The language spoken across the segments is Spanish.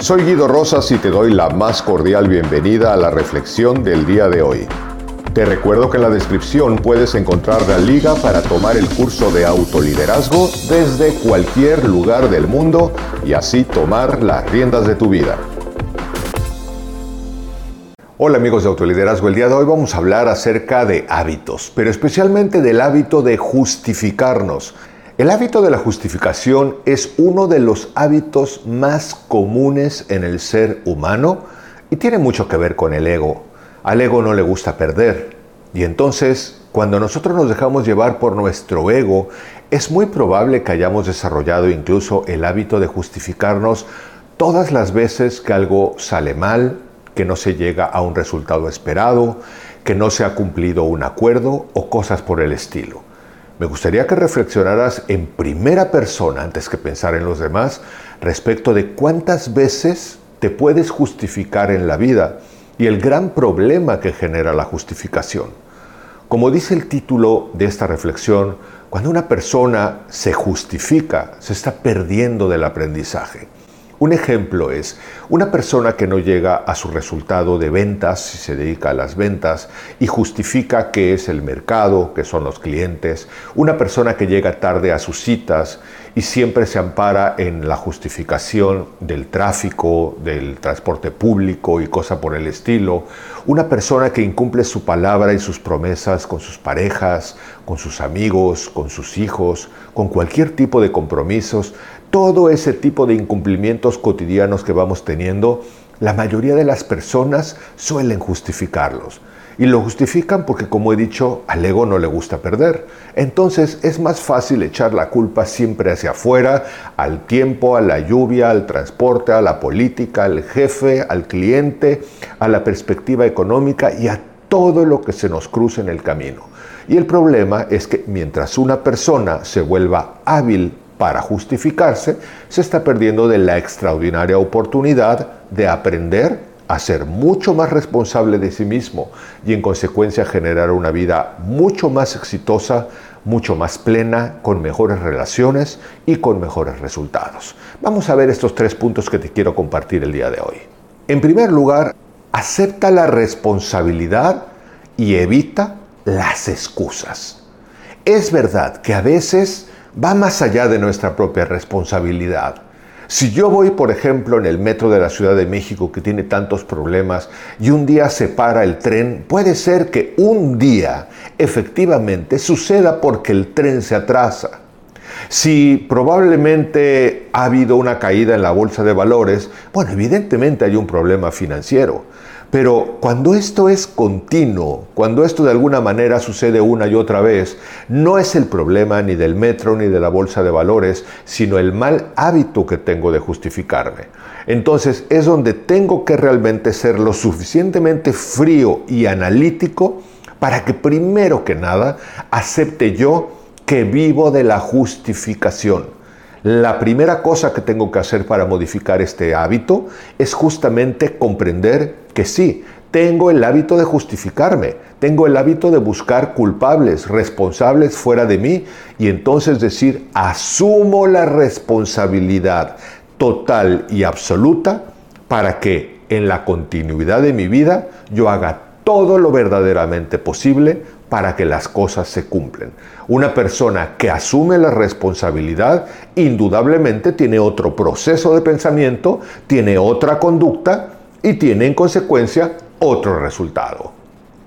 Soy Guido Rosas y te doy la más cordial bienvenida a la reflexión del día de hoy. Te recuerdo que en la descripción puedes encontrar la liga para tomar el curso de autoliderazgo desde cualquier lugar del mundo y así tomar las riendas de tu vida. Hola amigos de Autoliderazgo, el día de hoy vamos a hablar acerca de hábitos, pero especialmente del hábito de justificarnos. El hábito de la justificación es uno de los hábitos más comunes en el ser humano y tiene mucho que ver con el ego. Al ego no le gusta perder y entonces cuando nosotros nos dejamos llevar por nuestro ego, es muy probable que hayamos desarrollado incluso el hábito de justificarnos todas las veces que algo sale mal, que no se llega a un resultado esperado, que no se ha cumplido un acuerdo o cosas por el estilo. Me gustaría que reflexionaras en primera persona, antes que pensar en los demás, respecto de cuántas veces te puedes justificar en la vida y el gran problema que genera la justificación. Como dice el título de esta reflexión, cuando una persona se justifica, se está perdiendo del aprendizaje. Un ejemplo es una persona que no llega a su resultado de ventas, si se dedica a las ventas, y justifica que es el mercado, que son los clientes. Una persona que llega tarde a sus citas y siempre se ampara en la justificación del tráfico, del transporte público y cosa por el estilo. Una persona que incumple su palabra y sus promesas con sus parejas, con sus amigos, con sus hijos, con cualquier tipo de compromisos todo ese tipo de incumplimientos cotidianos que vamos teniendo, la mayoría de las personas suelen justificarlos. Y lo justifican porque, como he dicho, al ego no le gusta perder. Entonces es más fácil echar la culpa siempre hacia afuera, al tiempo, a la lluvia, al transporte, a la política, al jefe, al cliente, a la perspectiva económica y a todo lo que se nos cruce en el camino. Y el problema es que mientras una persona se vuelva hábil para justificarse, se está perdiendo de la extraordinaria oportunidad de aprender a ser mucho más responsable de sí mismo y en consecuencia generar una vida mucho más exitosa, mucho más plena, con mejores relaciones y con mejores resultados. Vamos a ver estos tres puntos que te quiero compartir el día de hoy. En primer lugar, acepta la responsabilidad y evita las excusas. Es verdad que a veces va más allá de nuestra propia responsabilidad. Si yo voy, por ejemplo, en el metro de la Ciudad de México que tiene tantos problemas y un día se para el tren, puede ser que un día efectivamente suceda porque el tren se atrasa. Si probablemente ha habido una caída en la bolsa de valores, bueno, evidentemente hay un problema financiero. Pero cuando esto es continuo, cuando esto de alguna manera sucede una y otra vez, no es el problema ni del metro ni de la bolsa de valores, sino el mal hábito que tengo de justificarme. Entonces es donde tengo que realmente ser lo suficientemente frío y analítico para que primero que nada acepte yo que vivo de la justificación. La primera cosa que tengo que hacer para modificar este hábito es justamente comprender que sí, tengo el hábito de justificarme, tengo el hábito de buscar culpables, responsables fuera de mí y entonces decir, asumo la responsabilidad total y absoluta para que en la continuidad de mi vida yo haga todo lo verdaderamente posible para que las cosas se cumplen. Una persona que asume la responsabilidad indudablemente tiene otro proceso de pensamiento, tiene otra conducta y tiene en consecuencia otro resultado.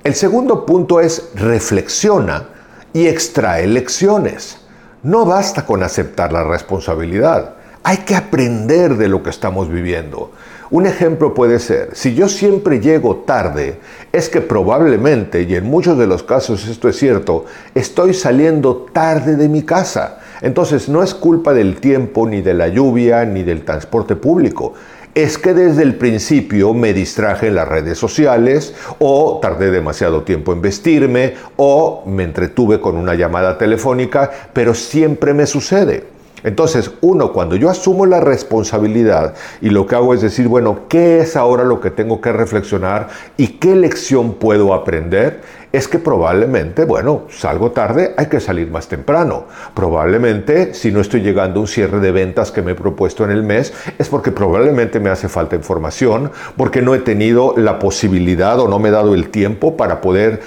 El segundo punto es reflexiona y extrae lecciones. No basta con aceptar la responsabilidad. Hay que aprender de lo que estamos viviendo. Un ejemplo puede ser, si yo siempre llego tarde, es que probablemente, y en muchos de los casos esto es cierto, estoy saliendo tarde de mi casa. Entonces no es culpa del tiempo, ni de la lluvia, ni del transporte público. Es que desde el principio me distraje en las redes sociales o tardé demasiado tiempo en vestirme o me entretuve con una llamada telefónica, pero siempre me sucede. Entonces, uno, cuando yo asumo la responsabilidad y lo que hago es decir, bueno, ¿qué es ahora lo que tengo que reflexionar y qué lección puedo aprender? Es que probablemente, bueno, salgo tarde, hay que salir más temprano. Probablemente, si no estoy llegando a un cierre de ventas que me he propuesto en el mes, es porque probablemente me hace falta información, porque no he tenido la posibilidad o no me he dado el tiempo para poder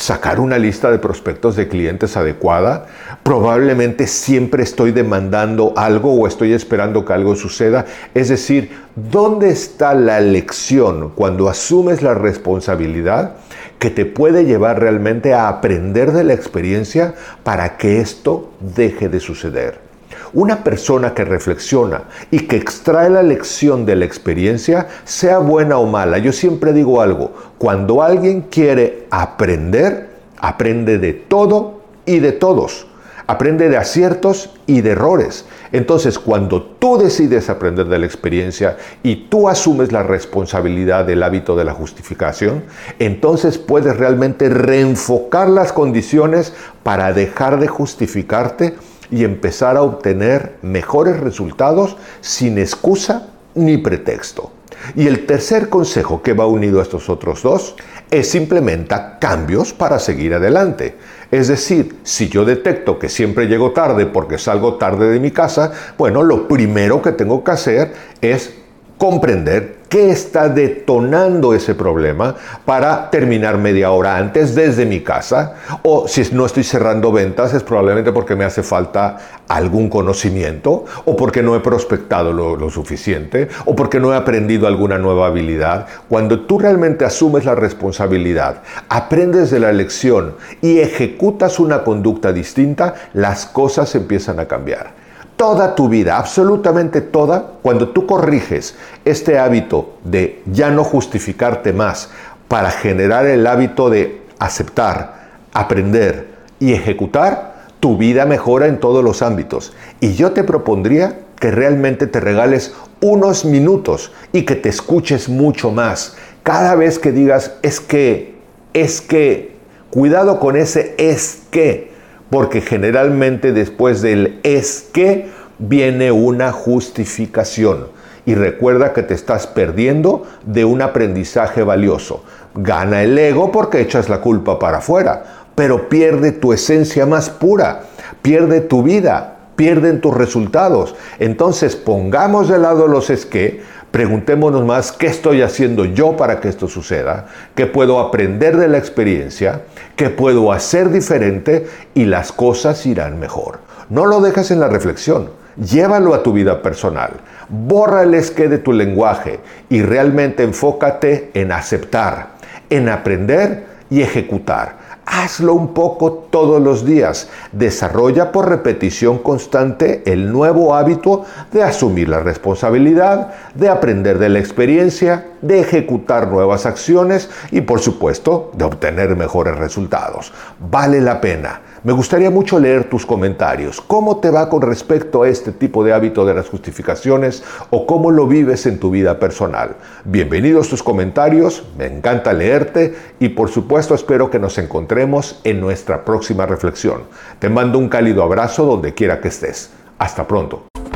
sacar una lista de prospectos de clientes adecuada. Probablemente siempre estoy demandando algo o estoy esperando que algo suceda. Es decir, ¿dónde está la lección cuando asumes la responsabilidad que te puede llevar realmente a aprender de la experiencia para que esto deje de suceder? Una persona que reflexiona y que extrae la lección de la experiencia, sea buena o mala, yo siempre digo algo, cuando alguien quiere aprender, aprende de todo y de todos. Aprende de aciertos y de errores. Entonces, cuando tú decides aprender de la experiencia y tú asumes la responsabilidad del hábito de la justificación, entonces puedes realmente reenfocar las condiciones para dejar de justificarte y empezar a obtener mejores resultados sin excusa ni pretexto. Y el tercer consejo que va unido a estos otros dos es implementa cambios para seguir adelante. Es decir, si yo detecto que siempre llego tarde porque salgo tarde de mi casa, bueno, lo primero que tengo que hacer es comprender qué está detonando ese problema para terminar media hora antes desde mi casa. O si no estoy cerrando ventas es probablemente porque me hace falta algún conocimiento o porque no he prospectado lo, suficiente o porque no he aprendido alguna nueva habilidad. Cuando tú realmente asumes la responsabilidad, aprendes de la lección y ejecutas una conducta distinta, las cosas empiezan a cambiar toda tu vida, absolutamente toda, cuando tú corriges este hábito de ya no justificarte más para generar el hábito de aceptar, aprender y ejecutar, tu vida mejora en todos los ámbitos. Y yo te propondría que realmente te regales unos minutos y que te escuches mucho más. Cada vez que digas es que, es que, cuidado con ese es que porque generalmente después del es que viene una justificación. Y recuerda que te estás perdiendo de un aprendizaje valioso. Gana el ego porque echas la culpa para afuera, pero pierde tu esencia más pura, pierde tu vida, pierden tus resultados. Entonces pongamos de lado los es que, preguntémonos más qué estoy haciendo yo para que esto suceda, qué puedo aprender de la experiencia, qué puedo hacer diferente y las cosas irán mejor. No lo dejes en la reflexión, llévalo a tu vida personal, borra el esqué de tu lenguaje y realmente enfócate en aceptar, en aprender y ejecutar. Hazlo un poco todos los días. Desarrolla por repetición constante el nuevo hábito de asumir la responsabilidad, de aprender de la experiencia, de ejecutar nuevas acciones y por supuesto de obtener mejores resultados. Vale la pena. Me gustaría mucho leer tus comentarios. ¿Cómo te va con respecto a este tipo de hábito de las justificaciones o cómo lo vives en tu vida personal? Bienvenidos tus comentarios, me encanta leerte y por supuesto espero que nos encontremos en nuestra próxima reflexión. Te mando un cálido abrazo donde quiera que estés. Hasta pronto.